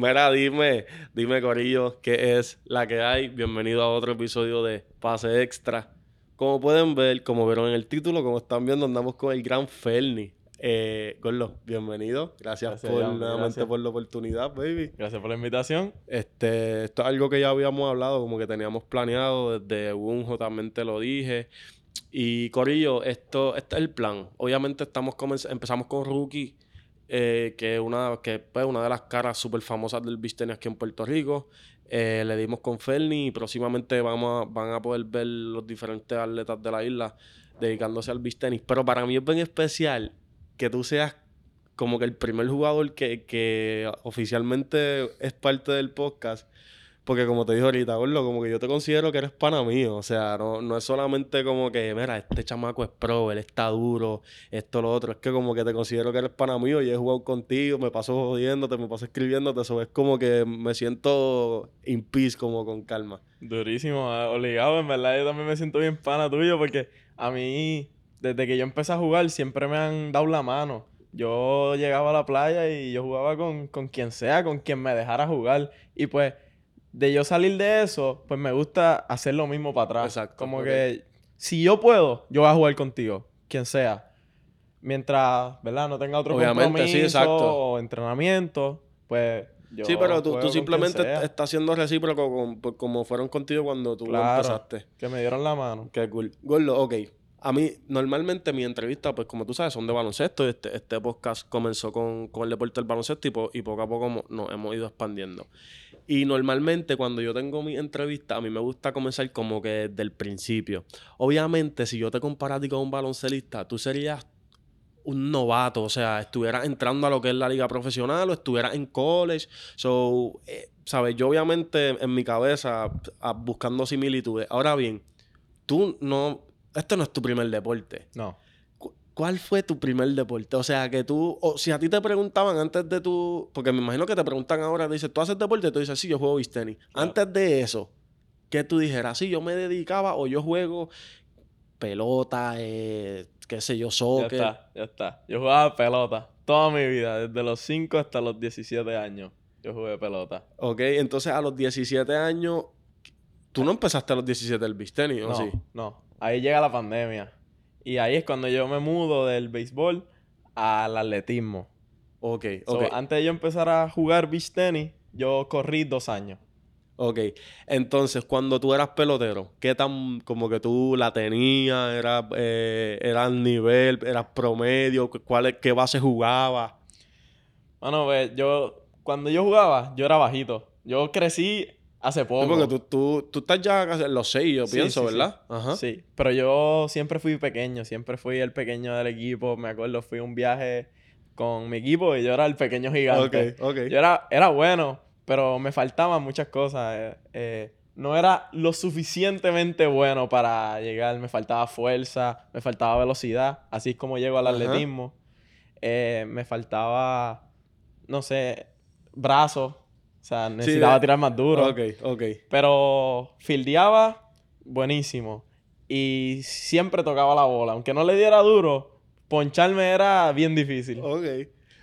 Mira, dime, dime, Corillo, ¿qué es la que hay? Bienvenido a otro episodio de Pase Extra. Como pueden ver, como vieron en el título, como están viendo, andamos con el gran Ferni. Eh, Gorlo, bienvenido. Gracias, por nuevamente por la oportunidad, baby. Gracias por la invitación. Este, esto es algo que ya habíamos hablado, como que teníamos planeado desde Unjo, también te lo dije. Y Corillo, esto, este es el plan. Obviamente estamos empezamos con Rookie, eh, que una, que, pues, una de las caras súper famosas del beach aquí en Puerto Rico. Eh, le dimos con Ferni y próximamente vamos a, van a poder ver los diferentes atletas de la isla dedicándose al beach Pero para mí es bien especial que tú seas como que el primer jugador que, que oficialmente es parte del podcast. Porque como te dije ahorita, Gordo, como que yo te considero que eres pana mío. O sea, no, no es solamente como que, mira, este chamaco es pro, él está duro, esto, lo otro. Es que como que te considero que eres pana mío y he jugado contigo, me paso jodiéndote, me paso escribiéndote. Eso es como que me siento in peace, como con calma. Durísimo, ah, obligado. En verdad, yo también me siento bien pana tuyo porque a mí desde que yo empecé a jugar, siempre me han dado la mano. Yo llegaba a la playa y yo jugaba con, quien sea, con quien me dejara jugar. Y pues, de yo salir de eso, pues me gusta hacer lo mismo para atrás. Exacto. Como que, si yo puedo, yo voy a jugar contigo, quien sea. Mientras, ¿verdad? No tenga otro compromiso o entrenamiento, pues yo sí, pero tú, tú simplemente estás siendo recíproco pues, como fueron contigo cuando tú empezaste. Que me dieron la mano. Qué cool. Gordo, ok. A mí, normalmente mi entrevista, pues como tú sabes, son de baloncesto. Este, este podcast comenzó con, el deporte del baloncesto y, poco a poco nos hemos ido expandiendo. Y normalmente cuando yo tengo mi entrevista, a mí me gusta comenzar como que desde el principio. Obviamente, si yo te comparara con un baloncelista, tú serías un novato, o sea, estuvieras entrando a lo que es la liga profesional o estuvieras en college. So, eh, ¿sabes? Yo obviamente en mi cabeza buscando similitudes. Ahora bien, tú no esto no es tu primer deporte. No. ¿Cuál fue tu primer deporte? O sea, que tú, o si a ti te preguntaban antes de tu, porque me imagino que te preguntan ahora, te dices, ¿tú haces deporte? Tú dices, sí, yo juego beach tenis. Antes de eso, que tú dijeras, sí, yo me dedicaba o yo juego pelota, eh, qué sé yo, soccer. Ya está, ya está. Yo jugaba pelota toda mi vida, desde los 5 hasta los 17 años. Yo jugué pelota. Ok, entonces a los 17 años, tú no empezaste a los 17 del beach tenis, ¿o no, sí? No, ahí llega la pandemia. Y ahí es cuando yo me mudo del béisbol al atletismo. Ok, ok. antes de yo empezar a jugar beach tenis, yo corrí dos años. Ok, entonces cuando tú eras pelotero, ¿qué tan como que tú la tenías? ¿Era, eh, era nivel? ¿Eras promedio? ¿Cuál, ¿Qué base jugaba? Bueno, pues yo, cuando yo jugaba, yo era bajito. Yo crecí Hace poco. porque tú, tú, tú, estás ya en los seis, yo pienso, ¿verdad? Sí. Ajá. Sí, pero yo siempre fui pequeño, siempre fui el pequeño del equipo. Me acuerdo, fui a un viaje con mi equipo y yo era el pequeño gigante. Ok, ok. Yo era, era bueno, pero me faltaban muchas cosas. Eh, eh, no era lo suficientemente bueno para llegar. Me faltaba fuerza, me faltaba velocidad. Así es como llego al atletismo. Eh, me faltaba, no sé, brazos sea, necesitaba tirar más duro. Ok, ok. Pero fildeaba buenísimo. Y siempre tocaba la bola. Aunque no le diera duro, poncharme era bien difícil. Ok.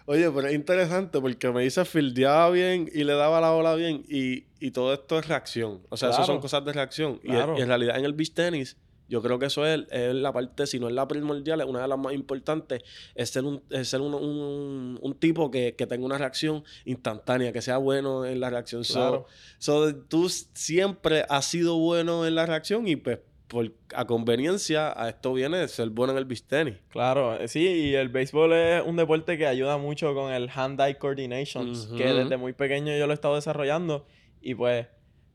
Oye, pero es interesante porque me dice fildeaba bien y le daba la bola bien. Y, todo esto es reacción. O sea, eso son cosas de reacción. y, en realidad en el beach tenis yo creo que eso es, la parte, si no es la primordial, es una de las más importantes, es ser un, ser un, tipo que, tenga una reacción instantánea, que sea bueno en la reacción. Claro. So, tú siempre has sido bueno en la reacción y pues por, a conveniencia a esto viene ser bueno en el beach tenis. Claro, eh, sí, y el béisbol es un deporte que ayuda mucho con el hand-eye coordination, que desde muy pequeño yo lo he estado desarrollando y pues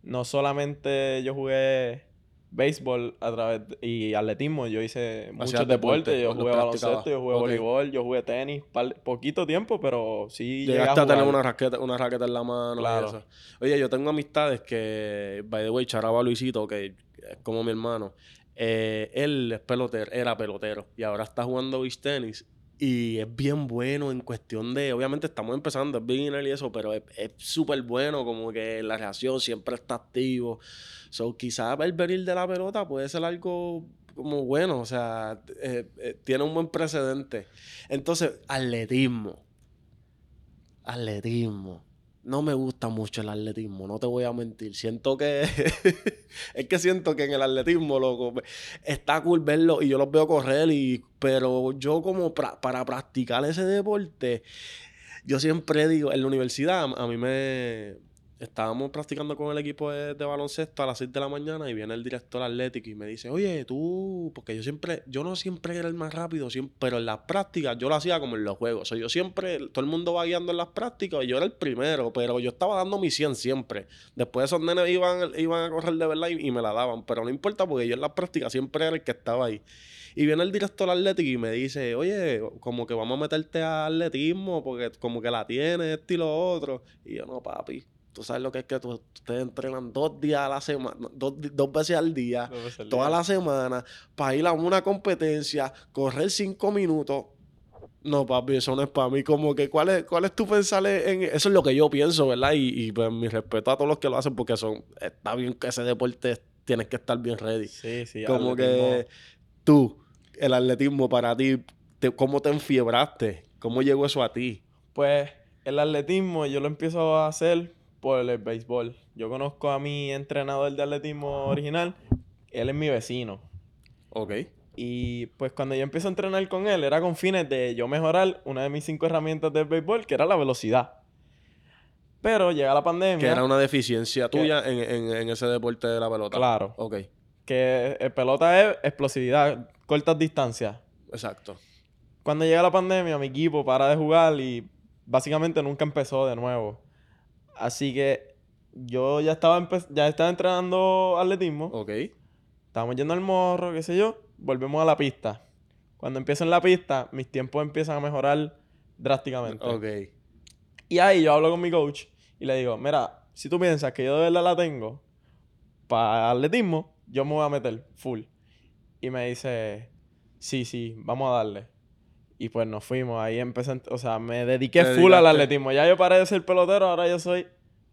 no solamente yo jugué béisbol a través y atletismo. Yo hice muchos deportes. Yo jugué baloncesto, yo jugué voleibol, yo jugué tenis. poquito tiempo, pero sí Llegaste a, tener una raqueta, una raqueta en la mano. Claro. Oye, yo tengo amistades que, by the way, charaba a Luisito, que es como mi hermano. Eh, él es pelotero, era pelotero y ahora está jugando beach tenis y es bien bueno en cuestión de, obviamente estamos empezando, es beginner y eso, pero es súper bueno, como que la reacción siempre está activo. So, quizás el venir de la pelota puede ser algo como bueno, o sea, eh, eh, tiene un buen precedente. Entonces, atletismo. Atletismo. No me gusta mucho el atletismo, no te voy a mentir. Siento que. es que siento que en el atletismo, loco, está cool verlo y yo los veo correr, y, pero yo, como para practicar ese deporte, yo siempre digo, en la universidad, a mí me estábamos practicando con el equipo de, baloncesto a las 6 de la mañana y viene el director atlético y me dice, oye, tú, porque yo siempre, yo no siempre era el más rápido, siempre, pero en las prácticas yo lo hacía como en los juegos. O sea, yo siempre, todo el mundo va guiando en las prácticas y yo era el primero, pero yo estaba dando mi 100 siempre. Después esos nenes iban, iban a correr de verdad y, me la daban, pero no importa porque yo en las prácticas siempre era el que estaba ahí. Y viene el director atlético y me dice, oye, como que vamos a meterte a atletismo porque como que la tienes, esto y lo otro. Y yo, no, papi, Tú sabes lo que es que tú, ustedes entrenan dos días a la semana, dos, veces al día, toda la semana, para ir a una competencia, correr cinco minutos. No, papi, eso no es para mí. Como que, ¿cuál es, cuál es tu pensar en eso? Es lo que yo pienso, ¿verdad? Y, y pues mi respeto a todos los que lo hacen porque son, está bien que ese deporte tienes que estar bien ready. Sí, sí. Como que tú, el atletismo para ti, ¿cómo te enfiebraste? ¿Cómo llegó eso a ti? Pues el atletismo yo lo empiezo a hacer por el béisbol. Yo conozco a mi entrenador de atletismo original, él es mi vecino. Ok. Y pues cuando yo empecé a entrenar con él, era con fines de yo mejorar una de mis cinco herramientas del béisbol, que era la velocidad. Pero llega la pandemia. Que era una deficiencia tuya en, ese deporte de la pelota. Claro. Ok. Que el pelota es explosividad, cortas distancias. Exacto. Cuando llega la pandemia, mi equipo para de jugar y básicamente nunca empezó de nuevo. Así que yo ya estaba, ya estaba entrenando atletismo. Ok. Estábamos yendo al morro, qué sé yo. Volvemos a la pista. Cuando empiezo en la pista, mis tiempos empiezan a mejorar drásticamente. Ok. Y ahí yo hablo con mi coach y le digo, mira, si tú piensas que yo de verdad la tengo para atletismo, yo me voy a meter full. Y me dice, sí, sí, vamos a darle. Y pues nos fuimos. Ahí empecé, o sea, me dediqué full al atletismo. Ya yo paré de ser pelotero, ahora yo soy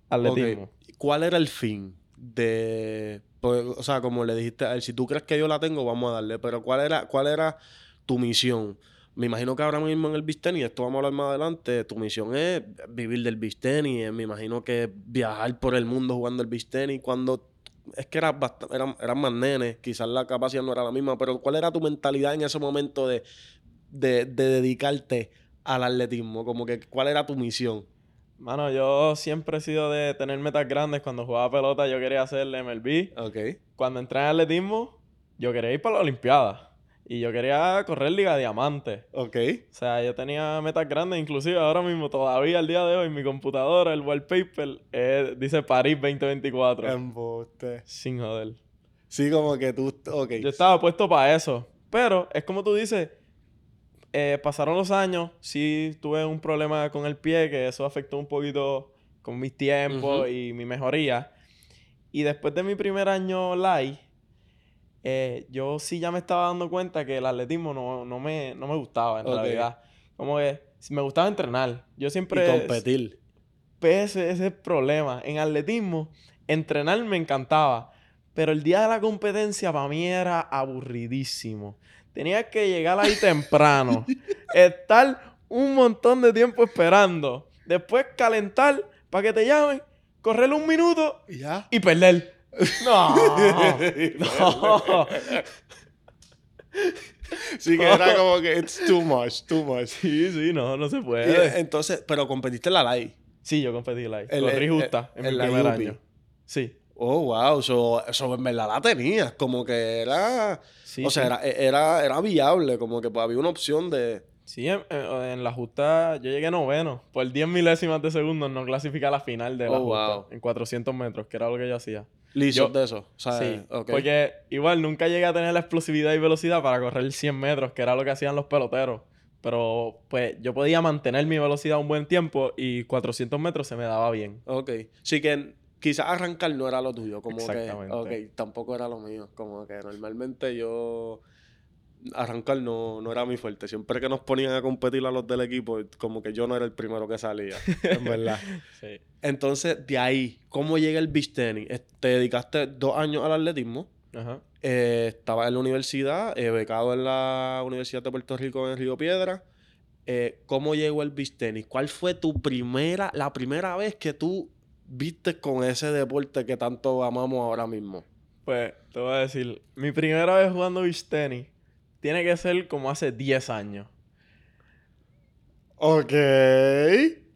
atletismo. ¿Cuál era el fin de... Pues, o sea, como le dijiste a él, si tú crees que yo la tengo, vamos a darle. Pero ¿cuál era, cuál era tu misión? Me imagino que ahora mismo en el beach esto vamos a hablar más adelante, tu misión es vivir del beach Me imagino que viajar por el mundo jugando el beach Cuando es que eran, eran más nenes, quizás la capacidad no era la misma, pero ¿cuál era tu mentalidad en ese momento de de, dedicarte al atletismo? Como que, ¿cuál era tu misión? Mano, yo siempre he sido de tener metas grandes. Cuando jugaba pelota, yo quería hacer el MLB. Ok. Cuando entré en atletismo, yo quería ir para la Olimpiada. Y yo quería correr Liga Diamante. Ok. O sea, yo tenía metas grandes. Inclusive ahora mismo, todavía al día de hoy, mi computadora, el wallpaper, dice París 2024. Embuste. Sin joder. Sí, como que tú... Ok. Yo estaba puesto para eso. Pero es como tú dices eh, pasaron los años, sí tuve un problema con el pie, que eso afectó un poquito con mis tiempos y mi mejoría. Y después de mi primer año live, eh, yo sí ya me estaba dando cuenta que el atletismo no, no, me, no me gustaba en realidad. Como que me gustaba entrenar. Yo siempre... Y competir. Ese, ese es el problema. En atletismo, entrenar me encantaba. Pero el día de la competencia para mí era aburridísimo. Tenía que llegar ahí temprano. estar un montón de tiempo esperando. Después calentar para que te llamen, correr un minuto y, ya? y perder. No. no. Sí, que era como que it's too much, too much. Sí, sí, no, no se puede. entonces, pero competiste en la live. Sí, yo competí en la live. Corrí justa en, mi primer año. Sí. Oh, wow. Eso, eso en verdad la tenías. Como que era. o sea, era, era, era, viable. Como que pues, había una opción de. Sí, en, la justa yo llegué noveno. Por 10 milésimas de segundos no clasifiqué a la final de la oh, justa. En 400 metros, que era lo que yo hacía. ¿Listo de eso? sí. Porque igual nunca llegué a tener la explosividad y velocidad para correr 100 metros, que era lo que hacían los peloteros. Pero pues yo podía mantener mi velocidad un buen tiempo y 400 metros se me daba bien. Ok. Sí que quizás arrancar no era lo tuyo, como que, ok, tampoco era lo mío, como que normalmente yo arrancar no, no era mi fuerte, siempre que nos ponían a competir a los del equipo, como que yo no era el primero que salía, en verdad. sí. Entonces, de ahí, ¿cómo llega el beach tennis? Te dedicaste dos años al atletismo, Ajá. Eh, estaba en la universidad, eh, becado en la Universidad de Puerto Rico en Río Piedra, eh, ¿cómo llegó el beach tenis? ¿Cuál fue tu primera, la primera vez que tú viste con ese deporte que tanto amamos ahora mismo? Pues te voy a decir, mi primera vez jugando beach tenis tiene que ser como hace 10 años. Ok.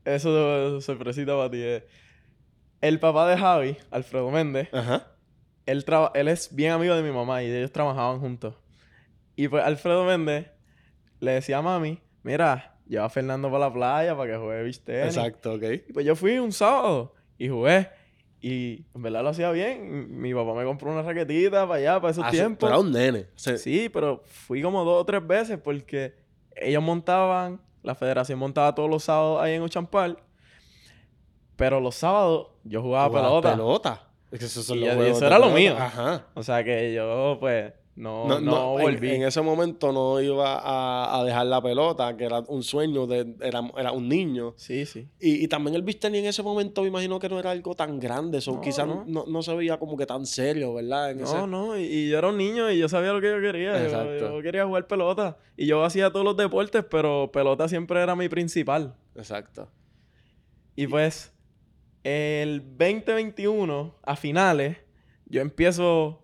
Eso es sorpresita para ti. eh. El papá de Javi, Alfredo Méndez, Ajá. él, traba- él es bien amigo de mi mamá y ellos trabajaban juntos. Y pues Alfredo Méndez le decía a mami, mira, lleva a Fernando para la playa para que juegue beach tenis. Exacto, ok. Y pues yo fui un sábado y jugué. Y en verdad lo hacía bien. Mi papá me compró una raquetita para allá, para esos Hace- tiempos. Era un nene. Sí, pero fui como dos o tres veces porque ellos montaban, la federación montaba todos los sábados ahí en Uchampal. Pero los sábados yo jugaba jugaba pelota. pelota. Es que son Y los eso era lo mío. Ajá. O sea que yo, pues, no, no, No, no, en- volví. En, ese momento no iba a, a dejar la pelota, que era un sueño, de, era, era un niño. Sí, sí. Y, y también el tenis en ese momento me imagino que no era algo tan grande. So, No, quizás no. no. No, se veía como que tan serio, ¿verdad? En ese- No, no, y, y yo era un niño y yo sabía lo que yo quería. Exacto. Yo, quería jugar pelota. Y yo hacía todos los deportes, pero pelota siempre era mi principal. Exacto. Y pues, el 2021, a finales, yo empiezo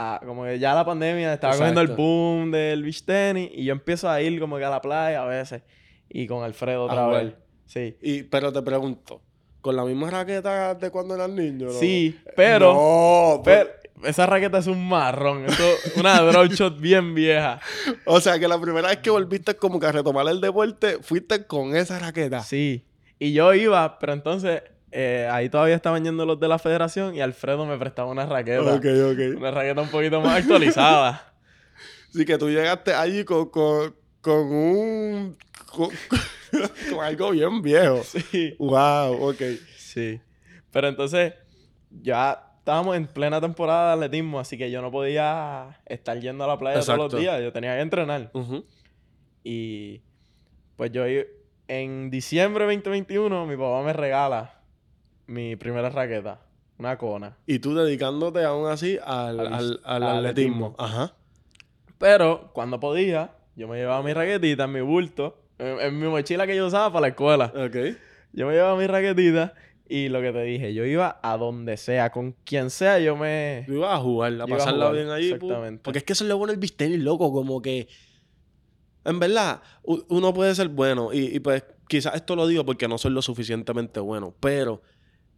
a, como que ya la pandemia estaba cogiendo el Exacto. boom del beach tenis y yo empiezo a ir como que a la playa a veces y con Alfredo otra vez. Sí. Y, pero te pregunto, ¿con la misma raqueta de cuando eras niño? no? Sí, pero, No, pero esa raqueta es un marrón, eso, una drop shot bien vieja. O sea, que la primera vez que volviste como que a retomar el deporte, fuiste con esa raqueta. Sí. Y yo iba, pero entonces eh, ahí todavía estaban yendo los de la federación y Alfredo me prestaba una raqueta. Ok, ok. Una raqueta un poquito más actualizada. Así que tú llegaste allí con, con, con un... Con, con algo bien viejo. sí. Wow, ok. Sí. Pero entonces ya estábamos en plena temporada de atletismo, así que yo no podía estar yendo a la playa todos los días. Yo tenía que entrenar. Y pues yo en diciembre 2021 mi papá me regala mi primera raqueta, una cona. Y tú dedicándote aún así al, Al- al, al al atletismo. atletismo. Ajá. Pero cuando podía, yo me llevaba mi raquetita en mi bulto, en, en mi mochila que yo usaba para la escuela. Ok. Yo me llevaba mi raquetita y lo que te dije, yo iba a donde sea, con quien sea, yo me... Tú ibas a jugar, a Iba a pasarla jugar, bien ahí. exactamente. Porque es que eso es lo bueno del beach tenis, loco. Como que... En verdad, uno puede ser bueno. Y, y pues quizás esto lo digo porque no soy lo suficientemente bueno. Pero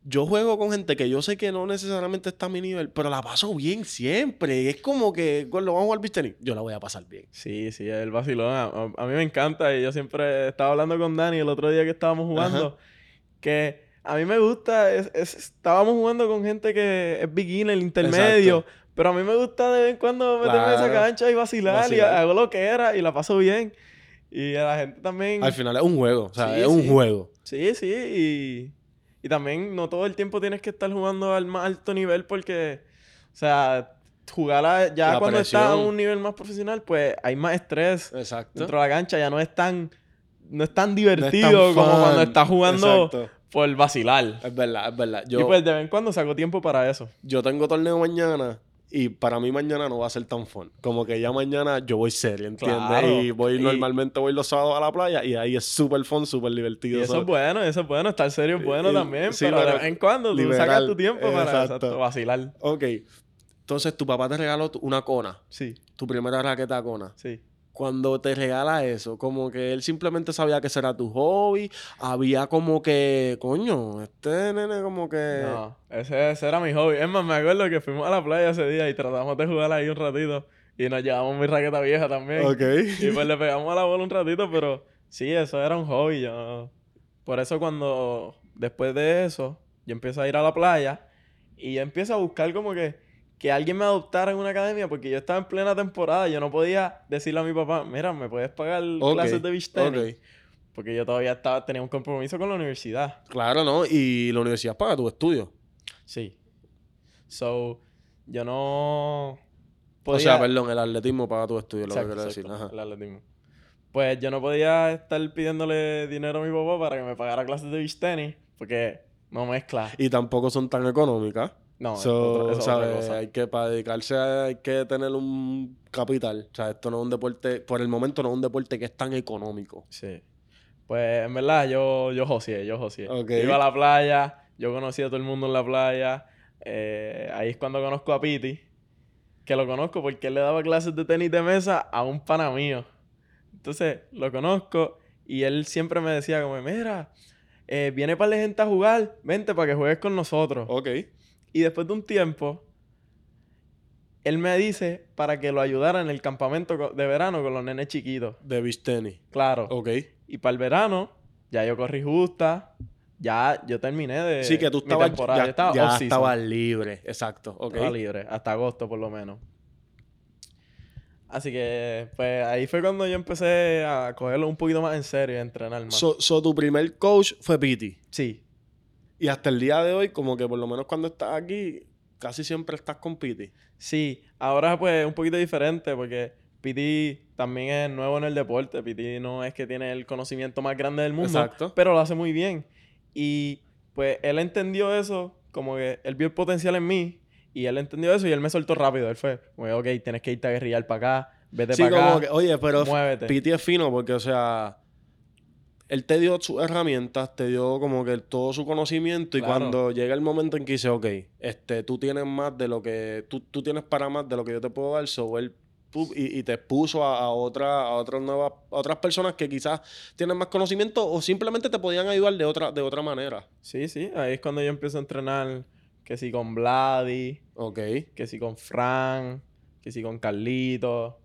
yo juego con gente que yo sé que no necesariamente está a mi nivel, pero la paso bien siempre. Es como que, cuando vamos a jugar beach tenis, yo la voy a pasar bien. Sí, sí, el vacilón. A, a- mí me encanta y yo siempre estaba hablando con Dani el otro día que estábamos jugando que a mí me gusta, es- es- estábamos jugando con gente que es beginner, intermedio, Exacto. pero a mí me gusta de vez en cuando meterme en esa Claro. cancha y vacilar, Vacilar. y hago lo que era y la paso bien. Y a la gente también... Al final es un juego. O sea, Sí, es un juego. Sí, sí, y, y también no todo el tiempo tienes que estar jugando al más alto nivel porque, o sea, jugar a- ya La cuando estás a un nivel más profesional, pues hay más estrés Exacto. dentro de la cancha, ya no es tan, no es tan divertido como fun. cuando estás jugando Exacto. por vacilar. Es verdad, es verdad. Yo, Y pues de vez en cuando saco tiempo para eso. yo tengo torneo mañana y para mí mañana no va a ser tan fun. Como que ya mañana yo voy serio, ¿entiendes? Claro. Y voy Y- normalmente voy los sábados a la playa y ahí es súper fun, súper Y divertido. eso So- es bueno, eso es bueno, estar serio es bueno Y- también, sí, pero vez en cuando tú sacas tu tiempo para exacto. exacto, vacilar. Ok. Entonces tu papá te regaló una cona, Sí, tu primera raqueta cona. sí. Cuando te regala eso, como que él simplemente sabía que ese era tu hobby. Había como que, coño, este nene como que... No, ese, ese era mi hobby. Es más, me acuerdo que fuimos a la playa ese día y tratamos de jugar ahí un ratito. Y nos llevamos mi raqueta vieja también. Ok. Y pues le pegamos a la bola un ratito, pero sí, eso era un hobby. Yo... Por eso cuando, después de eso, yo empiezo a ir a la playa y yo empiezo a buscar como que, que alguien me adoptara en una academia porque yo estaba en plena temporada. Yo no podía decirle a mi papá, mira, ¿me puedes pagar clases de beach tenis? ok. Porque yo todavía estaba, tenía un compromiso con la universidad. Claro, ¿no? Y la universidad paga tu estudio. Sí. So, yo no O podía... sea, perdón, el atletismo paga tu estudio, lo que Exacto, quiero decir. Ajá. el atletismo. Pues yo no podía estar pidiéndole dinero a mi papá para que me pagara clases de beach tenis, porque no mezcla. Y tampoco son tan económicas. No, So, es otra-. Hay que, para dedicarse a- hay que tener un capital. O sea, esto no es un deporte, por el momento no es un deporte que es tan económico. Sí. Pues en verdad yo, yo joseé, yo joseé. Iba a la playa, yo conocí a todo el mundo en la playa. eh, ahí es cuando conozco a Piti. Que lo conozco porque él le daba clases de tenis de mesa a un pana mío. Entonces lo conozco y él siempre me decía como, mira, eh, viene para la gente a jugar, vente para que juegues con nosotros. Ok. Y después de un tiempo, él me dice para que lo ayudara en el campamento de verano con los nenes chiquitos. De beach tenis. Claro. Ok. Y para el verano, ya yo corrí justa. Ya yo terminé de Sí, que tú mi estabas, temporada. ya, Yo estaba ya estabas libre. Exacto. Ok. Estaba libre. Hasta agosto, por lo menos. Así que, pues, ahí fue cuando yo empecé a cogerlo un poquito más en serio y a entrenar más. So, so, tu primer coach fue Piti. sí. Y hasta el día de hoy, como que por lo menos cuando estás aquí, casi siempre estás con Piti. Sí. Ahora, pues, es un poquito diferente porque Piti también es nuevo en el deporte. Piti no es que tiene el conocimiento más grande del mundo. Exacto. Pero lo hace muy bien. Y, pues, él entendió eso. Como que él vio el potencial en mí. Y él entendió eso y él me soltó rápido. Él fue, "Oye, ok, tienes que irte a guerrillar para acá. Vete Sí, para como acá. que, oye, pero muévete. Piti es fino porque, o sea, él te dio sus herramientas, te dio como que todo su conocimiento y cuando llega el momento en que dice, ok, este, tú tienes más de lo que, tú, tú tienes para más de lo que yo te puedo dar, so él y, y te puso a, a otra, a otras nuevas, a otras personas que quizás tienen más conocimiento o simplemente te podían ayudar de otra, de otra manera. Sí, sí. Ahí es cuando yo empiezo a entrenar. Que si con Vladi. Ok. Que si con Fran. Que si con Carlito.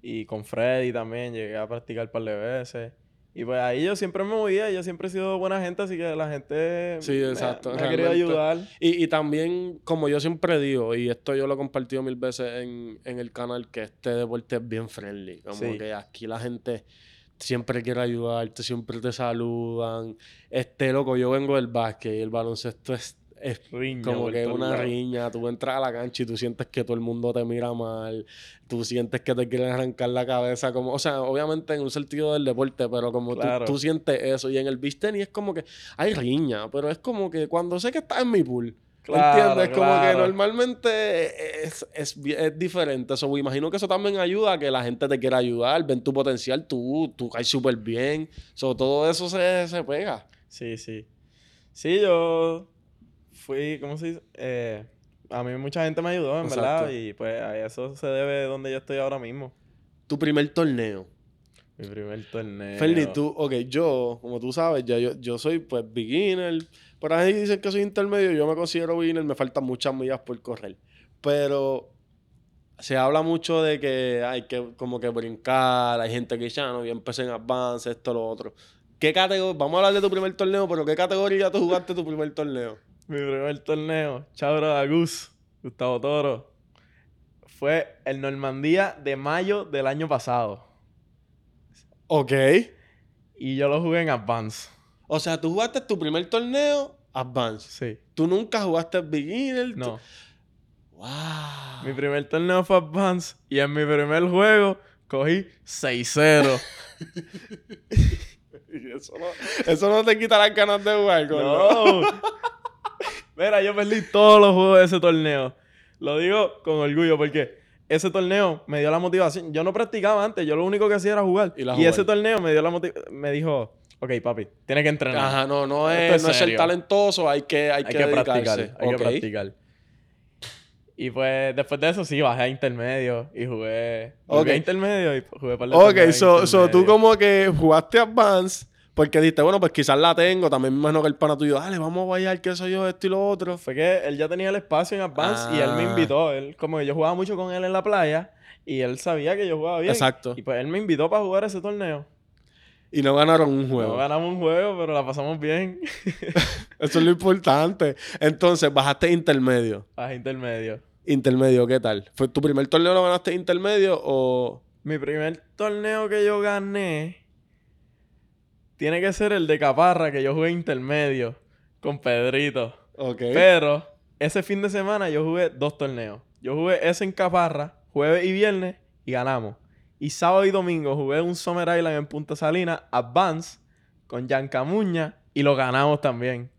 Y con Freddy también. Llegué a practicar un par de veces. Y pues ahí yo siempre me movía. Yo siempre he sido buena gente. Así que la gente Sí, exacto, me, ha querido ayudar. Y, y también, como yo siempre digo, y esto yo lo he compartido mil veces en, en el canal, que este deporte es bien friendly. Como Sí. que aquí la gente siempre quiere ayudarte, siempre te saludan. Este, loco, yo vengo del básquet y el baloncesto es, es Riña como que una riña. Tú entras a la cancha y tú sientes que todo el mundo te mira mal. Tú sientes que te quieren arrancar la cabeza. Como, o sea, obviamente en un sentido del deporte, pero como tú- Claro. tú, sientes eso. Y en el beach tenis es como que hay riña, pero es como que cuando sé que estás en mi pool. Claro, ¿Entiendes? Como que claro. normalmente es, es, es diferente. Eso, me imagino que eso también ayuda a que la gente te quiera ayudar, ven tu potencial, tú, tú caes súper bien. So, todo eso se, se pega. Sí, sí. Sí, yo fui, ¿cómo se dice? Eh, a mí mucha gente me ayudó, en verdad. Y pues a eso se debe donde yo estoy ahora mismo. Tu primer torneo. Mi primer torneo. Fernie, tú, ok, yo, como tú sabes, ya yo, yo soy pues beginner. Por ahí dicen que soy intermedio, yo me considero beginner, me faltan muchas millas por correr. Pero se habla mucho de que hay que como que brincar, hay gente que ya no, yo empecé en advance, esto, lo otro. ¿Qué categoría? Vamos a hablar de tu primer torneo, pero ¿qué categoría tú jugaste tu primer torneo? Mi primer torneo, Chabra Agus, Gustavo Toro, fue el Normandía de mayo del año pasado. Ok. Y yo lo jugué en Advance. O sea, tú jugaste tu primer torneo advance. Sí. Tú nunca jugaste beginner. tú- No. Wow. Mi primer torneo fue Advance. Y en mi primer juego cogí 6-0. Y Eso no, eso no te quita las ganas de jugar, no. Mira, yo perdí todos los juegos de ese torneo. Lo digo con orgullo porque ese torneo me dio la motivación. Yo no practicaba antes, yo lo único que hacía era jugar. Y la ese torneo me dio la motivación. Me dijo, ok, papi, tienes que entrenar. Ajá, no, no es, es no es ser talentoso, hay que, hay Hay que, practicar, hay que practicar. Y pues después de eso sí, bajé a intermedio y jugué. Ok. Jugué a intermedio y jugué para Ok, so, so tú como que jugaste Advance porque dijiste, bueno, pues quizás la tengo. También me imagino que el pana tuyo, dale, vamos a bailar, qué sé yo, esto y lo otro. Fue que él ya tenía el espacio en Advance y él me Ah. invitó. Él, como que yo jugaba mucho con él en la playa y él sabía que yo jugaba bien. Exacto. Y pues él me invitó para jugar ese torneo. Y no ganaron un No juego. ganamos un juego, pero la pasamos bien. Eso es lo importante. Entonces, bajaste intermedio. Bajé intermedio. Intermedio, ¿qué tal? ¿Fue tu primer torneo lo ganaste intermedio o...? Mi primer torneo que yo gané tiene que ser el de Caparra, que yo jugué intermedio con Pedrito. Ok. Pero ese fin de semana yo jugué dos torneos. Yo jugué ese en Caparra, jueves y viernes, y ganamos. Y sábado y domingo jugué un Summer Island en Punta Salina, Advance, con Jan Camuña, y lo ganamos también.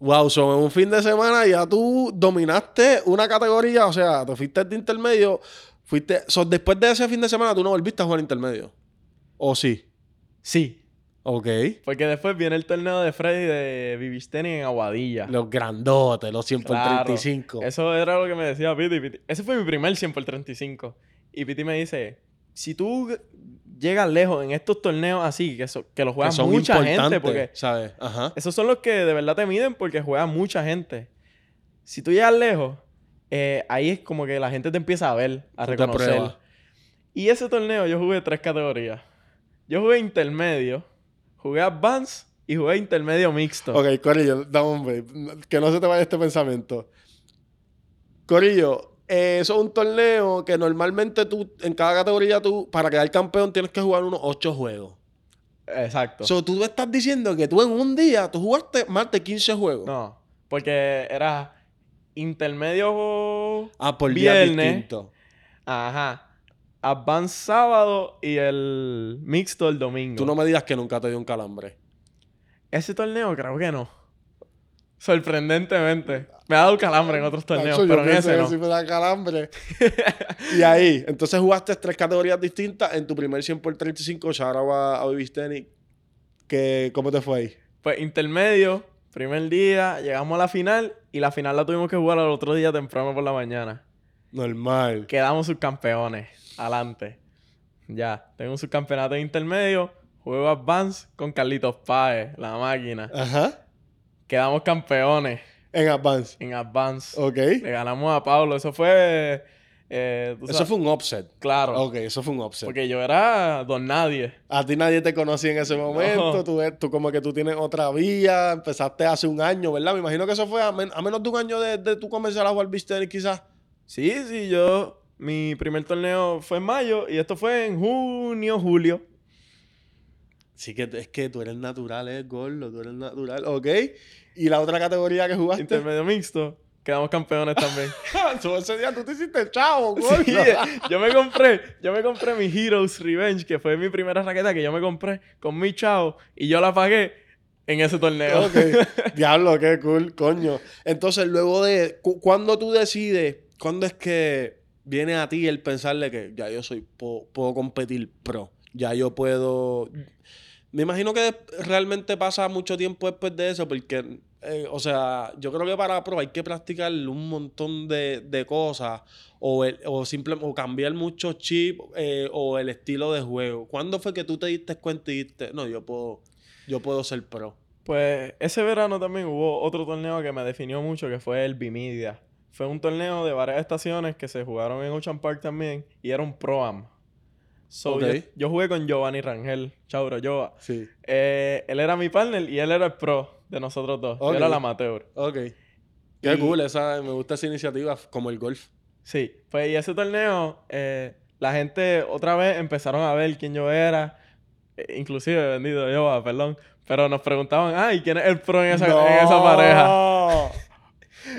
Wow, so en un fin de semana ya tú dominaste una categoría, o sea, te fuiste de intermedio, fuiste, so, después de ese fin de semana tú no volviste a jugar intermedio. ¿O sí? Sí. Ok. Porque después viene el torneo de Freddy de Vivisteni en Aguadilla. Los grandotes, los 100 por Claro. 35. Eso era lo que me decía Piti. Piti. Ese fue mi primer 100 por 35. Y Piti me dice, si tú llegas lejos en estos torneos así, que, so- que los juega que son mucha gente, porque ¿sabes? Ajá. esos son los que de verdad te miden porque juega mucha gente. Si tú llegas lejos, eh, ahí es como que la gente te empieza a ver, a reconocer. Y ese torneo yo jugué tres categorías. Yo jugué intermedio, jugué advance y jugué intermedio mixto. Ok, Corillo, dame un break. Que no se te vaya este pensamiento. Corillo, eh, eso es un torneo que normalmente tú, en cada categoría, tú, para quedar campeón, tienes que jugar unos 8 juegos. Exacto. So, tú estás diciendo que tú en un día, tú jugaste más de 15 juegos. No, porque era intermedio Ah, por viernes, distintos. ajá, advance sábado y el mixto el domingo. Tú no me digas que nunca te dio un calambre. Ese torneo creo que no. Sorprendentemente. Me ha dado calambre en otros torneos, pero en pensé ese que no. sí me da calambre. y ahí, entonces jugaste tres categorías distintas en tu primer 100 por 35, shout out a, a Vivisteni. Que, ¿Cómo te fue ahí? Pues intermedio, primer día, llegamos a la final y la final la tuvimos que jugar al otro día temprano por la mañana. Normal. Quedamos subcampeones. Adelante. Ya, tengo un subcampeonato en intermedio. Juego Advance con Carlitos Páez, la máquina. Ajá. Quedamos campeones En Advance. en Advance. Ok. Le ganamos a Pablo. Eso fue. eh, Eso sabes- fue un upset. Claro. Ok, eso fue un upset. Porque yo era don nadie. A ti nadie te conocía en ese momento. No. Tú, tú como que tú tienes otra vía. Empezaste hace un año, ¿verdad? Me imagino que eso fue a, men- a menos de un año de, de tú comenzar a jugar tennis, quizás. Sí, sí, yo. Mi primer torneo fue en mayo y esto fue en junio, julio. Sí, que es que tú eres natural, es gordo, tú eres natural. Ok. ¿Y la otra categoría que jugaste? Intermedio mixto. Quedamos campeones también. Ese día tú te hiciste chavo, gordo. Sí, yo me compré, yo me compré mi Heroes Revenge, que fue mi primera raqueta que yo me compré con mi chavo y yo la pagué en ese torneo. Ok. Diablo, qué cool, coño. Entonces, luego de. cu- ¿Cuándo tú decides? ¿Cuándo es que viene a ti el pensarle que ya yo soy. Puedo, competir pro? Ya yo puedo. Me imagino que realmente pasa mucho tiempo después de eso, porque. eh, o sea, yo creo que para pro hay que practicar un montón de, de cosas o, el- o, simple, o cambiar muchos chips eh, o el estilo de juego. ¿Cuándo fue que tú te diste cuenta y dijiste, no, yo puedo, yo puedo ser pro? Pues ese verano también hubo otro torneo que me definió mucho, que fue el Bimedia. Fue un torneo de varias estaciones que se jugaron en Ocean Park también y era un Pro-Am. So, yo, yo jugué con Giovanni Rangel, Chauro, Jova. Sí. Eh, él era mi partner y él era el pro de nosotros dos. Ok. Yo era el amateur. Ok. Qué Y- cool, esa, me gusta esa iniciativa, como el golf. Sí, pues y ese torneo, eh, la gente otra vez empezaron a ver quién yo era. Eh, inclusive, bendito yo, perdón. Pero nos preguntaban, ay, ¿quién es el pro en esa, en esa pareja?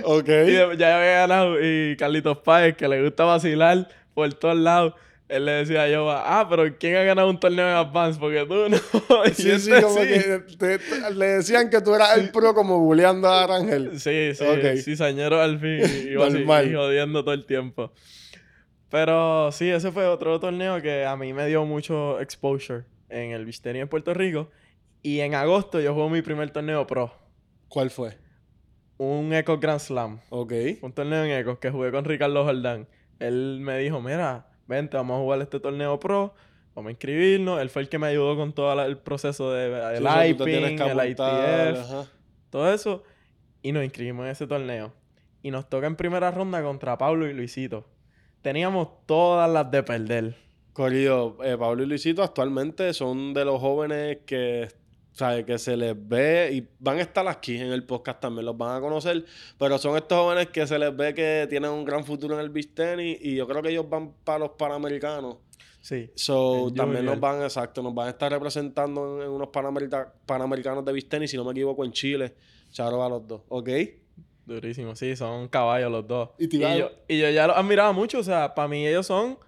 ok. Y ya había ganado. Y Carlitos Páez, que le gusta vacilar por todos lados, él le decía a Yoba, ah, pero ¿quién ha ganado un torneo en Advance? Porque tú no. Sí, sí, este como sí. que te- te- le decían que tú eras el pro como bulleando a Arangel. Sí, sí, Ok. cizañero al fin. Y, y Normal. y jodiendo todo el tiempo. Pero sí, ese fue otro torneo que a mí me dio mucho exposure en el tenis en Puerto Rico. Y en agosto yo jugué mi primer torneo pro. ¿Cuál fue? Un Eco Grand Slam. Ok. Un torneo en Ecos que jugué con Ricardo Jordán. Él me dijo, mira, vente, vamos a jugar este torneo pro. Vamos a inscribirnos. Él fue el que me ayudó con todo la- el proceso de Sí, IPING, que el ITF, ajá. todo eso. Y nos inscribimos en ese torneo. Y nos toca en primera ronda contra Pablo y Luisito. Teníamos todas las de perder. Corillo, eh, Pablo y Luisito actualmente son de los jóvenes que, sabe, que se les ve y van a estar aquí en el podcast también, los van a conocer, pero son estos jóvenes que se les ve que tienen un gran futuro en el beach tenis y yo creo que ellos van para los panamericanos. Sí. So, también nos van, exacto, nos van a estar representando en, en unos Panamerita- panamericanos de beach tenis, si no me equivoco, en Chile. Charo a los dos, ¿ok? Durísimo, sí, son caballos los dos. Y Y, yo, y yo ya los admiraba mucho, o sea, para mí ellos son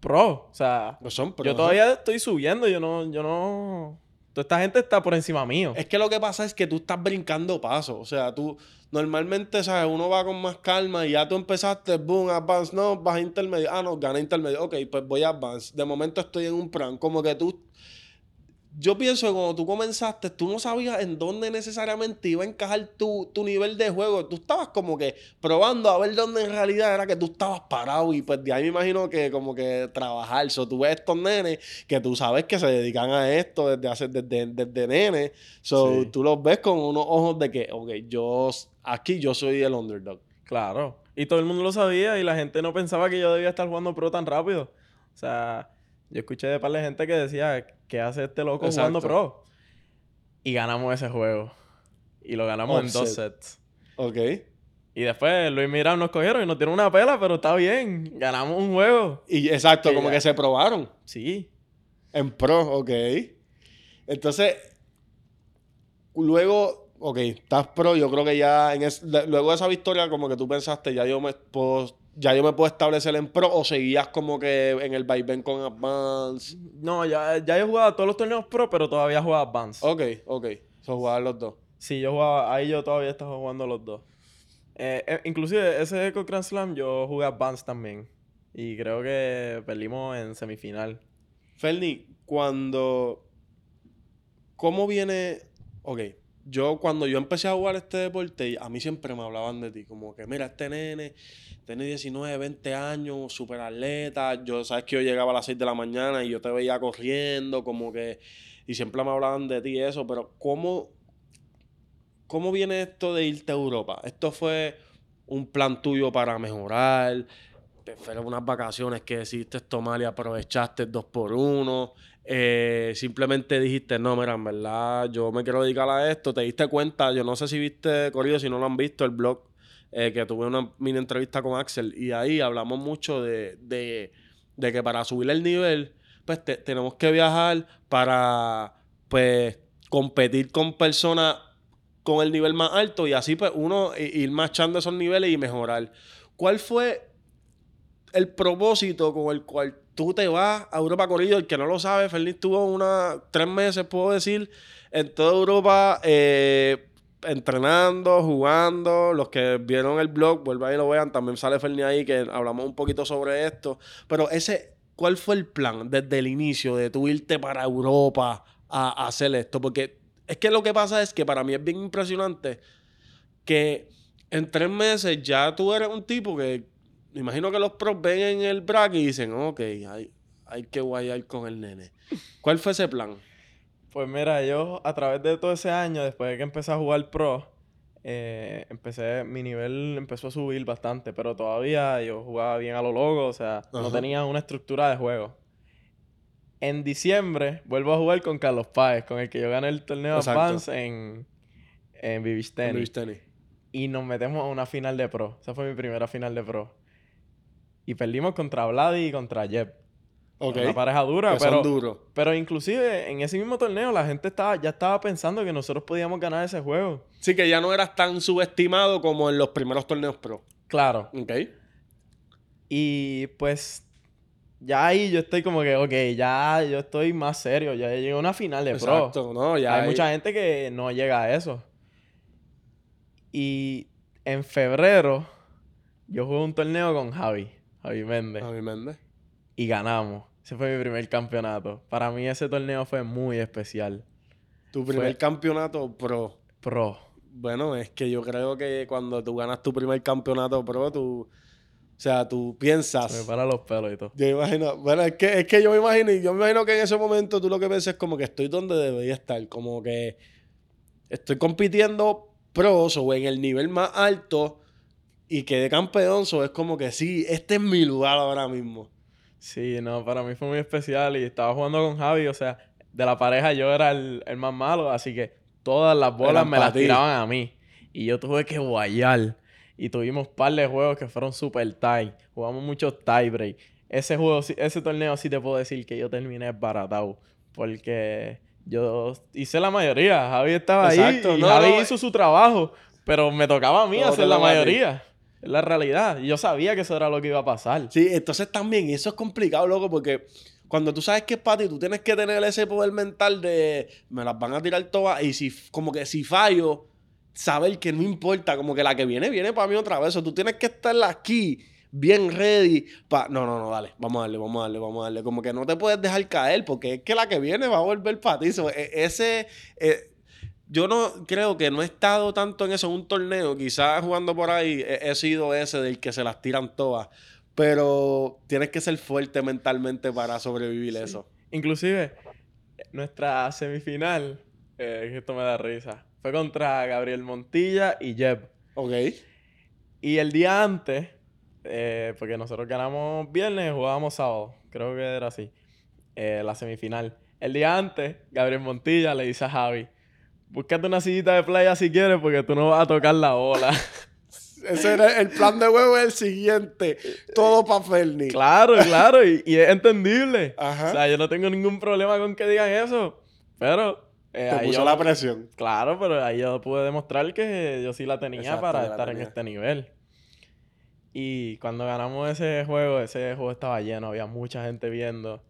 pro. O sea, No son, pero yo todavía estoy subiendo, yo no, yo no. Toda esta gente está por encima mío. Es que lo que pasa es que tú estás brincando pasos. O sea, tú normalmente, ¿sabes? Uno va con más calma y ya tú empezaste, boom, advance, no, vas a intermedio. Ah, no, gané intermedio. Ok, pues voy a advance. De momento estoy en un plan. Como que tú yo pienso que cuando tú comenzaste, tú no sabías en dónde necesariamente iba a encajar tu, tu nivel de juego. Tú estabas como que probando a ver dónde en realidad era que tú estabas parado. Y pues de ahí me imagino que como que trabajar. So, tú ves estos nenes que tú sabes que se dedican a esto desde hace, desde, desde nene. So, Sí. tú los ves con unos ojos de que, ok, yo aquí yo soy el underdog. Claro. Y todo el mundo lo sabía y la gente no pensaba que yo debía estar jugando pro tan rápido. O sea, yo escuché de par de gente que decía, ¿qué hace este loco jugando pro? Y ganamos ese juego. Y lo ganamos en dos sets. Ok. Y después Luis Miranda nos cogieron y nos dieron una pela, pero está bien. Ganamos un juego. Y exacto, como ya- que se probaron. Sí. En pro, ok. Entonces, luego, ok, estás pro, yo creo que ya en es- luego de esa victoria, como que tú pensaste, ya yo me puedo, ya yo me puedo establecer en pro, o seguías como que en el vaivén con Advance. No, ya, ya he jugado todos los torneos pro, pero todavía jugaba Advance. Ok, ok. So jugaban los dos. Sí, yo jugaba, ahí yo todavía estaba jugando los dos. Eh, eh, inclusive ese Echo Grand Slam yo jugué Advance también. Y creo que perdimos en semifinal. Ferni, cuando. ¿Cómo viene.? Ok, yo cuando yo empecé a jugar este deporte, a mí siempre me hablaban de ti. Como que, mira, este nene tiene 19, 20 años, súper atleta. Yo, sabes que yo llegaba a las 6 de la mañana y yo te veía corriendo, como que. Y siempre me hablaban de ti eso, pero ¿cómo. ¿Cómo viene esto de irte a Europa? ¿Esto fue un plan tuyo para mejorar? fueron unas vacaciones que decidiste tomar y aprovechaste dos por uno. Eh, simplemente dijiste, no, mira, en verdad, yo me quiero dedicar a esto. Te diste cuenta, yo no sé si viste, Corrido, si no lo han visto, el blog, eh, que tuve una mini entrevista con Axel. Y ahí hablamos mucho de, de, que para subir el nivel, pues te- tenemos que viajar para, pues, competir con personas con el nivel más alto y así, pues, uno ir machando esos niveles y mejorar. ¿Cuál fue el propósito con el cual tú te vas a Europa Corillo? El que no lo sabe, Fernández tuvo una, tres meses, puedo decir, en toda Europa eh, entrenando, jugando. Los que vieron el blog, vuelvan y lo vean. También sale Fernández ahí que hablamos un poquito sobre esto. Pero ese, ¿cuál fue el plan desde el inicio de tú irte para Europa a, a hacer esto? Porque es que lo que pasa es que para mí es bien impresionante que en tres meses ya tú eres un tipo que me imagino que los pros ven en el bracket y dicen, ok, hay, hay que guayar con el nene. ¿Cuál fue ese plan? Pues mira, yo a través de todo ese año, después de que empecé a jugar pro, eh, empecé, mi nivel empezó a subir bastante, pero todavía yo jugaba bien a lo loco, o sea, no tenía una estructura de juego. En diciembre vuelvo a jugar con Carlos Páez, con el que yo gané el torneo Exacto. Advance en, en Vivisteni. En beach tenis. Y nos metemos a una final de pro. Esa fue mi primera final de pro. Y perdimos contra Vladi y contra Jeb. Ok. Una pareja dura, Que son pero... duros. Pero inclusive en ese mismo torneo la gente estaba, ya estaba pensando que nosotros podíamos ganar ese juego. Sí, que ya no eras tan subestimado como en los primeros torneos pro. Claro. Ok. Y pues ya ahí yo estoy como que, ok, ya yo estoy más serio. Ya llegué a una final de pro. Exacto, no, ya. Hay mucha gente que no llega a eso. Y en febrero yo jugué un torneo con Javi, Javi Méndez. A mi Méndez. Y ganamos. Ese fue mi primer campeonato. Para mí ese torneo fue muy especial. Tu primer Fue- campeonato pro. Pro. Bueno, es que yo creo que cuando tú ganas tu primer campeonato pro, tú. O sea, tú piensas. Se me paran los pelos y todo. Yo imagino, bueno, es que, es que yo me imagino, yo me imagino que en ese momento tú lo que piensas es como que estoy donde debería estar, como que estoy compitiendo pros o en el nivel más alto y quedé campeón, so es como que sí, este es mi lugar ahora mismo. Sí, no, para mí fue muy especial y estaba jugando con Javi, o sea, de la pareja yo era el, el más malo, así que todas las bolas Eran me las ti. tiraban a mí. Y yo tuve que guayar. Y tuvimos un par de juegos que fueron super tie. Jugamos muchos tie break. Ese juego, ese torneo sí te puedo decir que yo terminé baratado. Porque yo hice la mayoría. Javi estaba Exacto, ahí y no, Javi no, hizo su trabajo. Pero me tocaba a mí hacer la tocaba a ti. Es la realidad. Yo sabía que eso era lo que iba a pasar. Sí, entonces también eso es complicado, loco, porque cuando tú sabes que es para ti, tú tienes que tener ese poder mental de me las van a tirar todas y si, como que si fallo, saber que no importa, como que la que viene, viene para mí otra vez. O tú tienes que estar aquí bien ready. Pa... No, no, no, dale, vamos a darle, vamos a darle, vamos a darle. Como que no te puedes dejar caer porque es que la que viene va a volver para ti. E- ese... eh, yo no creo que no he estado tanto en eso en un torneo. Quizás jugando por ahí he, he sido ese del que se las tiran todas. Pero tienes que ser fuerte mentalmente para sobrevivir Sí. eso. Inclusive, nuestra semifinal, eh, esto me da risa, fue contra Gabriel Montilla y Jeb. Ok. Y el día antes, eh, porque nosotros ganamos viernes jugábamos sábado, creo que era así, eh, la semifinal. El día antes, Gabriel Montilla le dice a Javi, búscate una sillita de playa si quieres porque tú no vas a tocar la bola. Ese era el plan de juego, es el siguiente. Todo para Fernie. claro, claro, y, y es entendible. Ajá. O sea, yo no tengo ningún problema con que digan eso, pero... eh, Te ahí puso yo- la presión. Claro, pero ahí yo pude demostrar que yo sí la tenía Exacto, para la estar en este nivel. Y cuando ganamos ese juego, ese juego estaba lleno, había mucha gente viendo.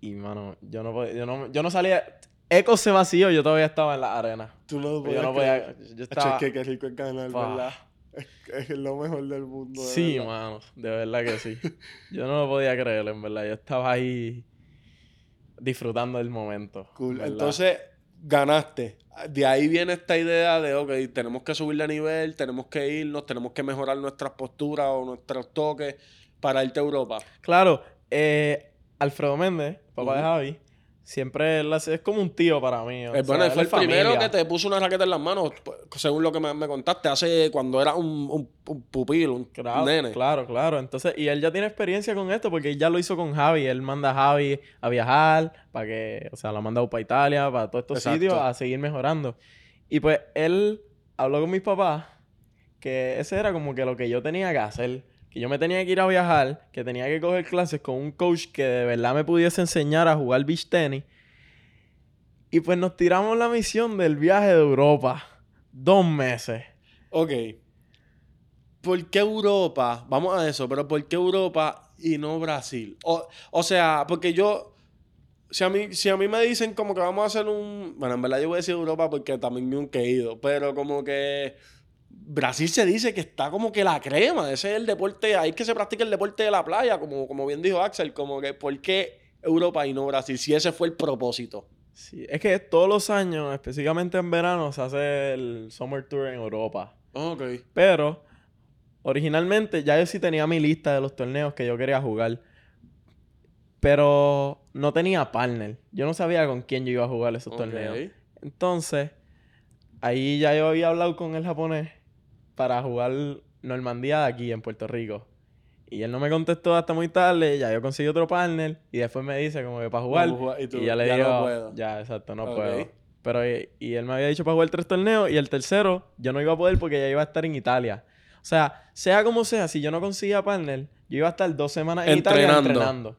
Y mano, yo no podía, yo no, yo no salía. Eco se vació, yo todavía estaba en la arena. Tú no Pero yo no podía. Yo estaba. es que qué rico es ganar. ¿verdad? Es, es lo mejor del mundo. de Sí, verdad. mano, de verdad que sí. Yo no lo podía creer, en verdad. Yo estaba ahí disfrutando del momento. Cool. ¿verdad? Entonces, ganaste. De ahí viene esta idea de, ok, tenemos que subir de nivel, tenemos que irnos, tenemos que mejorar nuestras posturas o nuestros toques para irte a Europa. Claro, eh, Alfredo Méndez, papá de. Javi, siempre él es como un tío para mí. o Eh, bueno, sea, él fue el es primero familia. que te puso una raqueta en las manos, pues, según lo que me, me contaste, hace cuando era un, un, un pupilo, un Claro, nene. claro, claro. Entonces, y él ya tiene experiencia con esto porque él ya lo hizo con Javi. Él manda a Javi a viajar para que, o sea, lo ha mandado para Italia, para todos estos Exacto. sitios a seguir mejorando. Y pues él habló con mis papás que ese era como que lo que yo tenía que hacer. Que yo me tenía que ir a viajar, que tenía que coger clases con un coach que de verdad me pudiese enseñar a jugar beach tenis. Y pues nos tiramos la misión del viaje de Europa. Dos meses. Ok. ¿Por qué Europa? Vamos a eso, pero ¿por qué Europa y no Brasil? O, o sea, porque yo. Si a, mí, si a mí me dicen como que vamos a hacer un. Bueno, en verdad yo voy a decir Europa porque también nunca he ido. Pero como que. Brasil se dice que está como que la crema. Ese es el deporte. Ahí es que se practica el deporte de la playa. Como, como bien dijo Axel. Como que ¿por qué Europa y no Brasil? Si ese fue el propósito. Sí, es que todos los años, específicamente en verano, se hace el Summer Tour en Europa. Ok. Pero, originalmente, ya yo sí tenía mi lista de los torneos que yo quería jugar. Pero no tenía partner. Yo no sabía con quién yo iba a jugar esos torneos. Entonces, ahí ya yo había hablado con el japonés para jugar Normandía de aquí en Puerto Rico. Y él no me contestó hasta muy tarde, ya yo conseguí otro partner y después me dice como que para jugar. Y tú, y ya le "Ya no digo, puedo". ya, exacto, no puedo. Pero, y, y él me había dicho para jugar tres torneos y el tercero yo no iba a poder porque ya iba a estar en Italia. O sea, sea como sea, si yo no conseguía partner, yo iba a estar dos semanas en Italia Entrenando.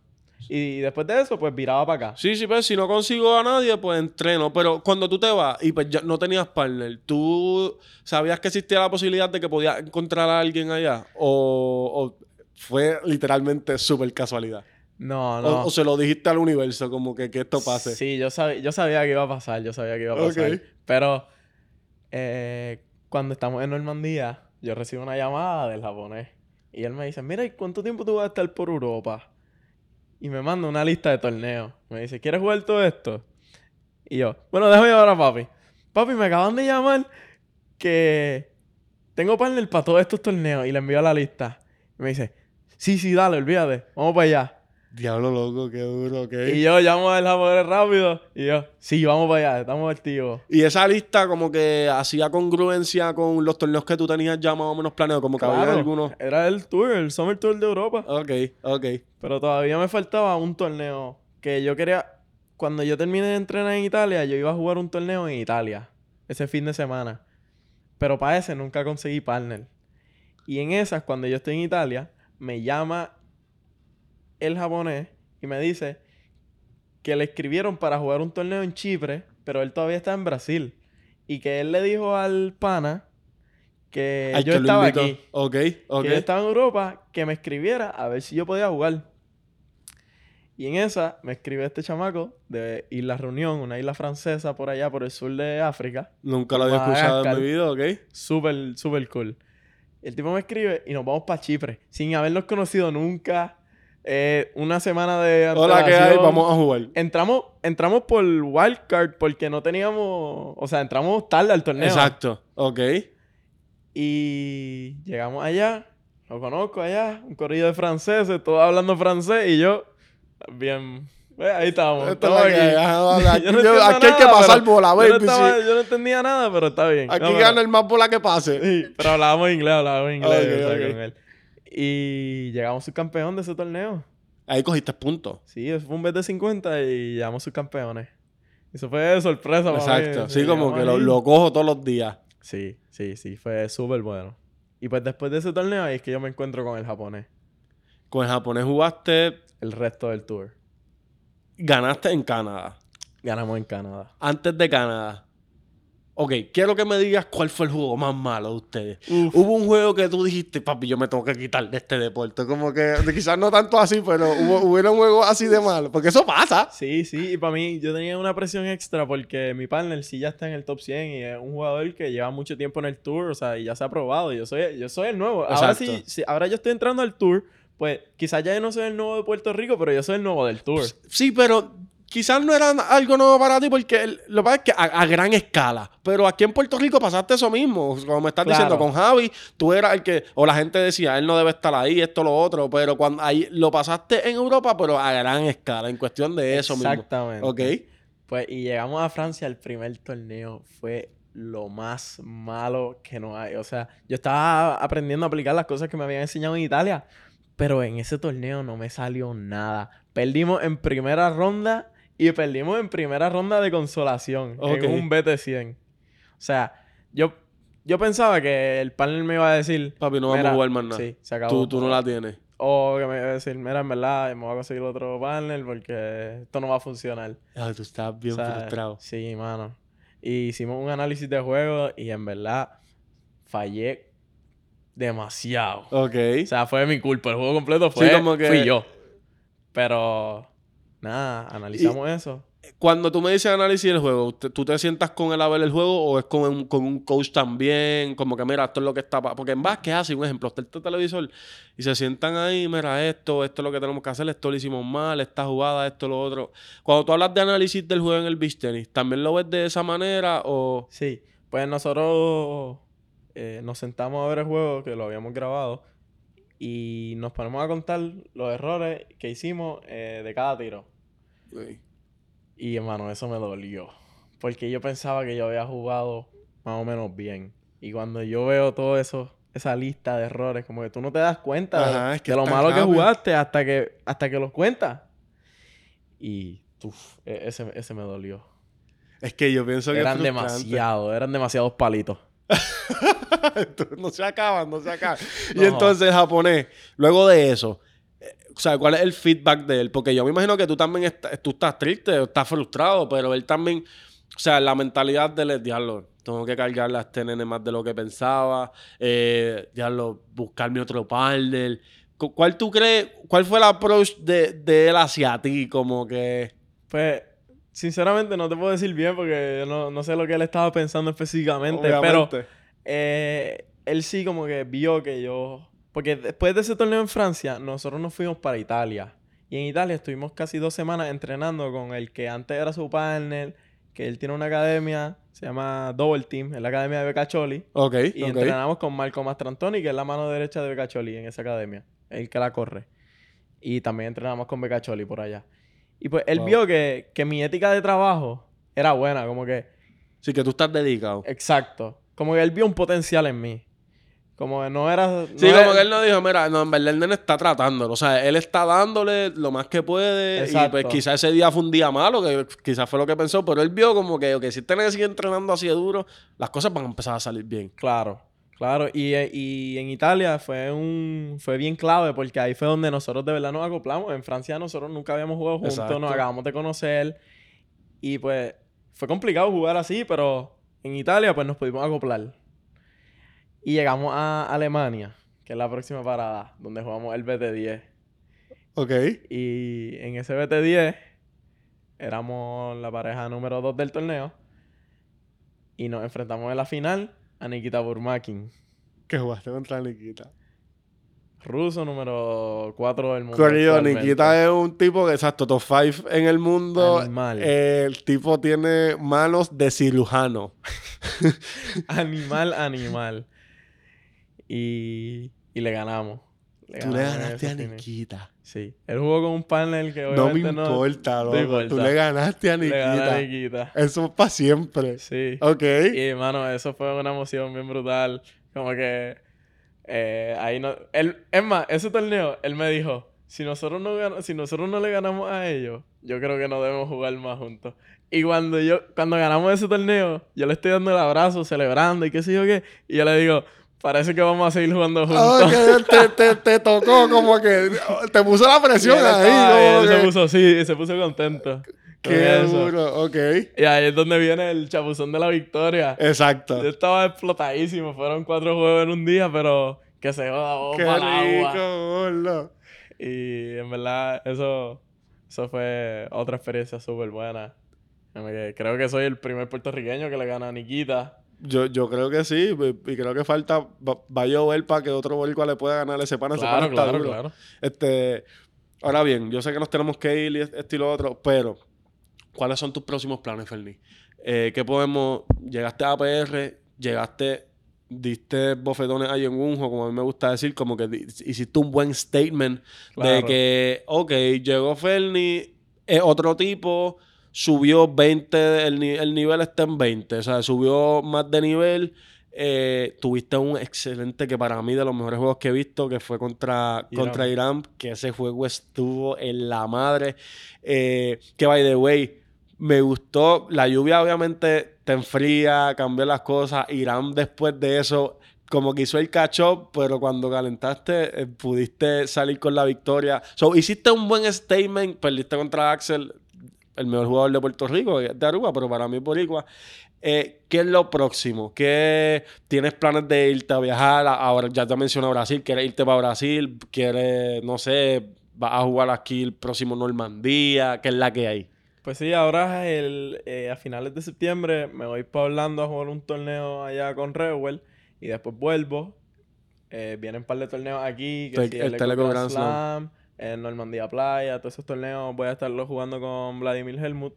Y después de eso, pues viraba para acá. Sí, sí, pues si no consigo a nadie, pues entreno. Pero cuando tú te vas y pues ya no tenías partner, ¿tú sabías que existía la posibilidad de que podías encontrar a alguien allá? ¿O, o fue literalmente súper casualidad? No, no. O, se lo dijiste al universo, como que, que esto pase? Sí, yo, sab- yo sabía que iba a pasar, yo sabía que iba a pasar. Pero eh, cuando estamos en Normandía, yo recibo una llamada del japonés. Y él me dice, mira, ¿y cuánto tiempo tú vas a estar por Europa? Y me manda una lista de torneos. Me dice, ¿quieres jugar todo esto? Y yo, bueno, déjame llamar a papi. Papi, me acaban de llamar que tengo partner para todos estos torneos. Y le envío la lista. Y me dice, sí, sí, dale, olvídate. Vamos para allá. Diablo loco, qué duro, ok. Y yo llamo al japonés rápido. Y yo, sí, vamos para allá, estamos activos. Y esa lista como que hacía congruencia con los torneos que tú tenías ya más o menos planeados, como que había Claro, algunos... Era el tour, el Summer Tour de Europa. Ok, ok. Pero todavía me faltaba un torneo que yo quería. Cuando yo terminé de entrenar en Italia, yo iba a jugar un torneo en Italia. Ese fin de semana. Pero para ese nunca conseguí partner. Y en esas, cuando yo estoy en Italia, me llama el japonés y me dice que le escribieron para jugar un torneo en Chipre, pero él todavía está en Brasil. Y que él le dijo al pana que Ay, yo que estaba aquí Ok, ok. que yo estaba en Europa, que me escribiera a ver si yo podía jugar. Y en esa me escribe este chamaco de Isla Reunión, una isla francesa por allá, por el sur de África. Nunca lo había escuchado en mi vida, ok. Súper, súper cool. El tipo me escribe y nos vamos para Chipre, sin habernos conocido nunca. Eh, una semana de Hola, ¿qué hay? Vamos a jugar. Entramos, entramos por wildcard porque no teníamos... O sea, entramos tarde al torneo. Exacto. Ok. Y llegamos allá, lo conozco allá, un corrillo de franceses, todos hablando francés y yo, bien, eh, ahí estábamos. Estamos que aquí. Ajá, aquí- Yo no yo- aquí hay que nada, pasar pero bola, yo no, baby, estaba- yo no entendía nada, pero está bien. Aquí No, pero- gana el más bola que pase. Sí, pero hablábamos inglés, hablábamos inglés Ok, o sea, ok. con él. Y llegamos subcampeón de ese torneo. Ahí cogiste puntos. Sí, eso fue un bet de 50 y llegamos subcampeones. Eso fue de sorpresa para mí. Exacto. Sí, como que lo, lo cojo todos los días. Sí, sí, sí, fue súper bueno. Y pues después de ese torneo ahí es que yo me encuentro con el japonés. Con el japonés jugaste, El resto del tour. ganaste en Canadá. Ganamos en Canadá. Antes de Canadá. Ok, quiero que me digas cuál fue el juego más malo de ustedes. Uf. Hubo un juego que tú dijiste, papi, yo me tengo que quitar de este deporte. Como que quizás no tanto así, pero hubo, un juego así de malo. Porque eso pasa. Sí, sí, y para mí yo tenía una presión extra porque mi partner sí ya está en el top 100 y es un jugador que lleva mucho tiempo en el tour, o sea, y ya se ha probado. Yo soy, yo soy el nuevo. Ahora sí, sí, ahora yo estoy entrando al tour, pues quizás ya yo no soy el nuevo de Puerto Rico, pero yo soy el nuevo del tour. Sí, pero quizás no era algo nuevo para ti porque el- lo que pasa es que a, a gran escala. Pero aquí en Puerto Rico pasaste eso mismo. Como me estás Claro. diciendo con Javi, tú eras el que, o la gente decía, él no debe estar ahí, esto, lo otro. Pero cuando ahí lo pasaste en Europa, pero a gran escala, en cuestión de eso mismo. Exactamente. Ok. Pues, y llegamos a Francia, el primer torneo fue lo más malo que no hay. O sea, yo estaba aprendiendo a aplicar las cosas que me habían enseñado en Italia, pero en ese torneo no me salió nada. Perdimos en primera ronda y perdimos en primera ronda de consolación Ok. en un BT100. O sea, yo, yo pensaba que el panel me iba a decir... Papi, no vamos "Mira, a jugar más nada. Sí, se acabó. tú, tú no la tienes. O que me iba a decir, mira, en verdad, me voy a conseguir otro panel porque esto no va a funcionar. Ay, tú estás bien O sea, frustrado. Sí, mano. Y hicimos un análisis de juego y en verdad fallé demasiado. Ok. O sea, fue mi culpa. El juego completo fue como que- fui yo. Pero nada, analizamos eso. Cuando tú me dices análisis del juego, ¿te- ¿tú te sientas con él a ver el juego o es con un, con un coach también? Como que, mira, esto es lo que está... pa-". Porque en básquet es así, un ejemplo, está el televisor y se sientan ahí, mira, esto, esto es lo que tenemos que hacer, esto lo hicimos mal, esta jugada, esto, lo otro. Cuando tú hablas de análisis del juego en el beach tennis, ¿también lo ves de esa manera o...? Sí, pues nosotros eh, nos sentamos a ver el juego que lo habíamos grabado y nos ponemos a contar los errores que hicimos eh, de cada tiro. Y hermano, eso me dolió. Porque yo pensaba que yo había jugado más o menos bien. Y cuando yo veo todo eso, esa lista de errores, como que tú no te das cuenta de- es que de lo malo que jugaste hasta que, hasta que los cuentas. Y uf, e- ese, ese me dolió. Es que yo pienso que Eran demasiado, eran demasiados palitos. no se acaban, no se acaban. Y No. entonces el japonés, luego de eso, eh, o sea, ¿cuál es el feedback de él? Porque yo me imagino que tú también estás, tú estás triste, estás frustrado, pero él también, o sea, la mentalidad de él, diablo, tengo que cargarle a este nene más de lo que pensaba, eh, diablo, buscarme otro partner. Cu- ¿Cuál tú crees, cuál fue el approach de, de él hacia ti? Como que... Pues, sinceramente no te puedo decir bien porque no, no sé lo que él estaba pensando específicamente. Pero eh, él sí como que vio que yo... Porque después de ese torneo en Francia, nosotros nos fuimos para Italia. Y en Italia estuvimos casi dos semanas entrenando con el que antes era su partner, que él tiene una academia, se llama Double Team, es la academia de Becacholi. Ok, Y ok. entrenamos con Marco Mastrantoni, que es la mano derecha de Becacholi en esa academia. El que la corre. Y también entrenamos con Becacholi por allá. Y pues él Wow. vio que, que mi ética de trabajo era buena, como que, Sí, que tú estás dedicado. exacto. Como que él vio un potencial en mí. Como que no era... no Sí, era- como que él no dijo, mira, no, en verdad el nene está tratándolo. O sea, él está dándole lo más que puede. Y Exacto. pues quizás ese día fue un día malo, que quizás fue lo que pensó, pero él vio como que, ok, si este nene sigue entrenando así de duro, las cosas van a empezar a salir bien. Claro, claro. Y, eh, y en Italia fue un fue bien clave porque ahí fue donde nosotros de verdad nos acoplamos. En Francia nosotros nunca habíamos jugado juntos, Exacto. nos acabamos de conocer. Y pues fue complicado jugar así, pero en Italia pues nos pudimos acoplar. Y llegamos a Alemania, que es la próxima parada, donde jugamos el BT10. Ok. Y en ese BT10 éramos la pareja número 2 del torneo. Y nos enfrentamos en la final a Nikita Burmakin. Que jugaste contra Nikita. Ruso número 4 del mundo. Corrido. Nikita es un tipo que, exacto, top 5 en el mundo. Animal. El tipo tiene manos de cirujano. Animal, animal. Y, y le ganamos. Tú le ganaste a. Nikita. Sí. Él jugó con un partner que No me obviamente no... importa, no loco. importa. Tú le ganaste a le gané Nikita. a Nikita. Eso es para siempre. Sí. Ok. Y hermano, eso fue una emoción bien brutal. Como que eh, ahí no. Él, es más, ese torneo, él me dijo: si nosotros no gan- si nosotros no le ganamos a ellos, yo creo que no debemos jugar más juntos. Y cuando yo, cuando ganamos ese torneo, yo le estoy dando el abrazo, celebrando y qué sé yo qué. Y yo le digo, parece que vamos a seguir jugando juntos. Te, te, te tocó como que te puso la presión ahí. se puso sí, se puso contento. con Qué duro, ok. Y ahí es donde viene el chapuzón de la victoria. Exacto. Yo estaba explotadísimo. Fueron cuatro juegos en un día, pero que se joda vamos Qué rico, gordo. Y en verdad, eso, eso fue otra experiencia súper buena. Creo que soy el primer puertorriqueño que le gana a Nikita. Yo, yo creo que sí, y creo que falta, va, va a llover para que otro boricua le pueda ganar ese pana. ese pana Claro, está claro, duro. claro. Este, ahora bien, yo sé que nos tenemos que ir y esto y lo otro, pero ¿cuáles son tus próximos planes, Ferni? Eh, ¿Qué podemos? Llegaste a APR, llegaste, diste bofetones ahí en Unjo, como a mí me gusta decir, como que hiciste un buen statement de que, ok, llegó Ferni, es otro tipo, subió 20, el, el nivel está en 20, o sea, subió más de nivel. eh, tuviste un excelente, que para mí de los mejores juegos que he visto, que fue contra Irán. contra Irán, que ese juego estuvo en la madre. Eh, que by the way, me gustó. La lluvia obviamente te enfría, cambió las cosas. Irán después de eso, como que hizo el catch up, pero cuando calentaste, eh, pudiste salir con la victoria. So, hiciste un buen statement, perdiste contra Axel, el mejor jugador de Puerto Rico, de Aruba, pero para mí es Boricua. Eh, ¿Qué es lo próximo? ¿Qué tienes planes de irte a viajar? Ahora ya te mencioné Brasil, ¿quieres irte para Brasil? ¿Quieres, no sé, vas a jugar aquí el próximo Normandía? ¿Qué es la que hay? Pues sí, ahora el, eh, a finales de septiembre me voy para Orlando a jugar un torneo allá con Rewell y después vuelvo. Eh, vienen un par de torneos aquí, que El- sí, el Teleco Grand Grand Slam. Slam, en Normandía Playa, todos esos torneos voy a estarlos jugando con Vladimir Helmut.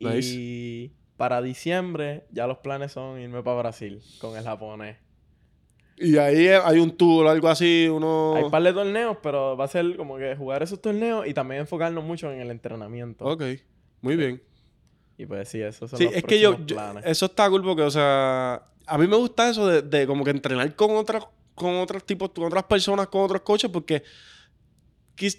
Nice. Y para diciembre ya los planes son irme para Brasil con el japonés. Y ahí hay un tour o algo así, uno... Hay un par de torneos, pero va a ser como que jugar esos torneos y también enfocarnos mucho en el entrenamiento. Ok, muy bien. Y pues sí, esos son Sí, los es que yo, yo- eso está cool porque, o sea, a mí me gusta eso de, de como que entrenar con otras, con otros tipos, con otras personas, con otros coaches, porque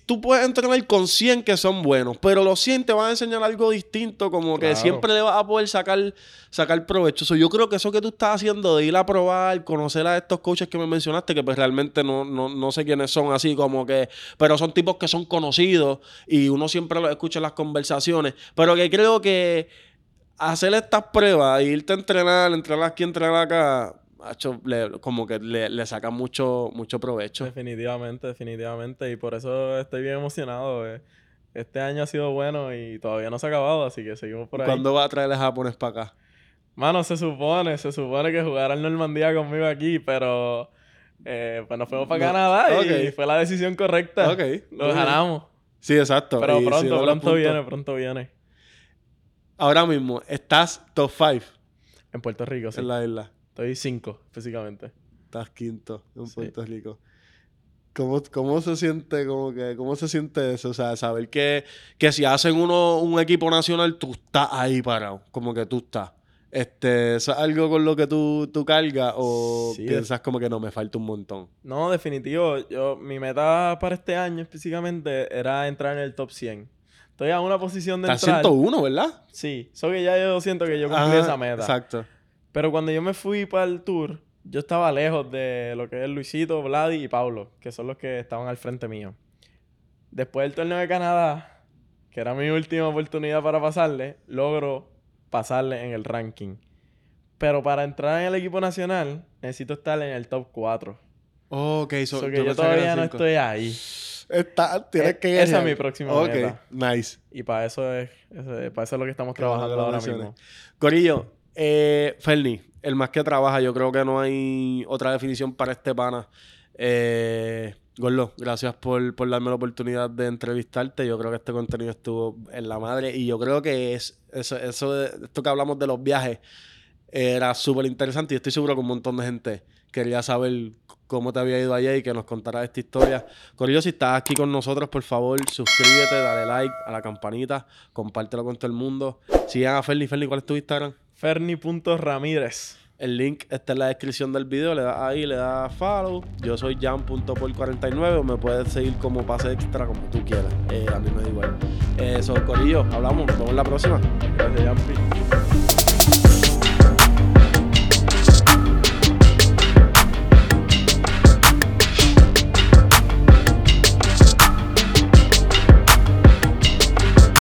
tú puedes entrenar con 100 que son buenos, pero los 100 te van a enseñar algo distinto, como que Claro. siempre le vas a poder sacar, sacar provecho. So, yo creo que eso que tú estás haciendo de ir a probar, conocer a estos coaches que me mencionaste, que pues realmente no, no, no sé quiénes son así, como que, pero son tipos que son conocidos y uno siempre los escucha en las conversaciones, pero que creo que hacer estas pruebas, e irte a entrenar, entrenar aquí, entrenar acá, le- como que le, le saca mucho, mucho provecho. Definitivamente, definitivamente. Y por eso estoy bien emocionado. eh. Este año ha sido bueno y todavía no se ha acabado, así que seguimos por ahí. ¿Cuándo va a traer el japonés para acá? Mano, se supone, se supone que jugará el Normandía conmigo aquí, pero eh, pues nos fuimos para No. Canadá y fue la decisión correcta. Ok, Lo ganamos. Sí, exacto. Pero Y pronto, pronto viene, pronto viene. Ahora mismo, estás top 5 En Puerto Rico, sí. en la isla. Estoy 5, físicamente. Estás quinto en Sí. Puerto Rico. ¿Cómo, ¿Cómo se siente como que, cómo se siente eso? O sea, saber que, que si hacen uno un equipo nacional, tú estás ahí parado. Como que tú estás. Este, ¿eso es algo con lo que tú, tú cargas? ¿O Sí, piensas como que no, me falta un montón? No, definitivo. Yo, mi meta para este año específicamente era entrar en el top 100. Estoy a una posición de Estás entrar. 101, ¿verdad? Sí, so que ya yo siento que yo cumplí Ajá, esa meta. Exacto. Pero cuando yo me fui para el tour, yo estaba lejos de lo que es Luisito, Vladi y Pablo, que son los que estaban al frente mío. Después del torneo de Canadá, que era mi última oportunidad para pasarle, logro pasarle en el ranking. Pero para entrar en el equipo nacional, necesito estar en el top 4. Ok, so, So que yo todavía no estoy ahí. Está, tienes Eh, que esa es mi próxima Ok, meta. nice. Y para eso es, para eso es lo que estamos trabajando ahora mismo. Corillo, eh, Ferni, el más que trabaja. Yo creo que no hay otra definición para este pana. Eh, Gordo, gracias por, por, darme la oportunidad de entrevistarte. Yo creo que este contenido estuvo en la madre y yo creo que es eso, esto que hablamos de los viajes era súper interesante y estoy seguro que un montón de gente quería saber cómo te había ido allá y que nos contaras esta historia. Corillo, si estás aquí con nosotros, por favor, suscríbete, dale like a la campanita, compártelo con todo el mundo. Sigan a Ferni. Ferni, ¿cuál es tu Instagram? Ferni.ramírez. El link está en la descripción del video, le das ahí, le das follow. Yo soy jan.por49 o me puedes seguir como pase extra, como tú quieras. Eh, a mí me da igual. Eso, Corillo, hablamos, nos vemos la próxima. Gracias, Jampi.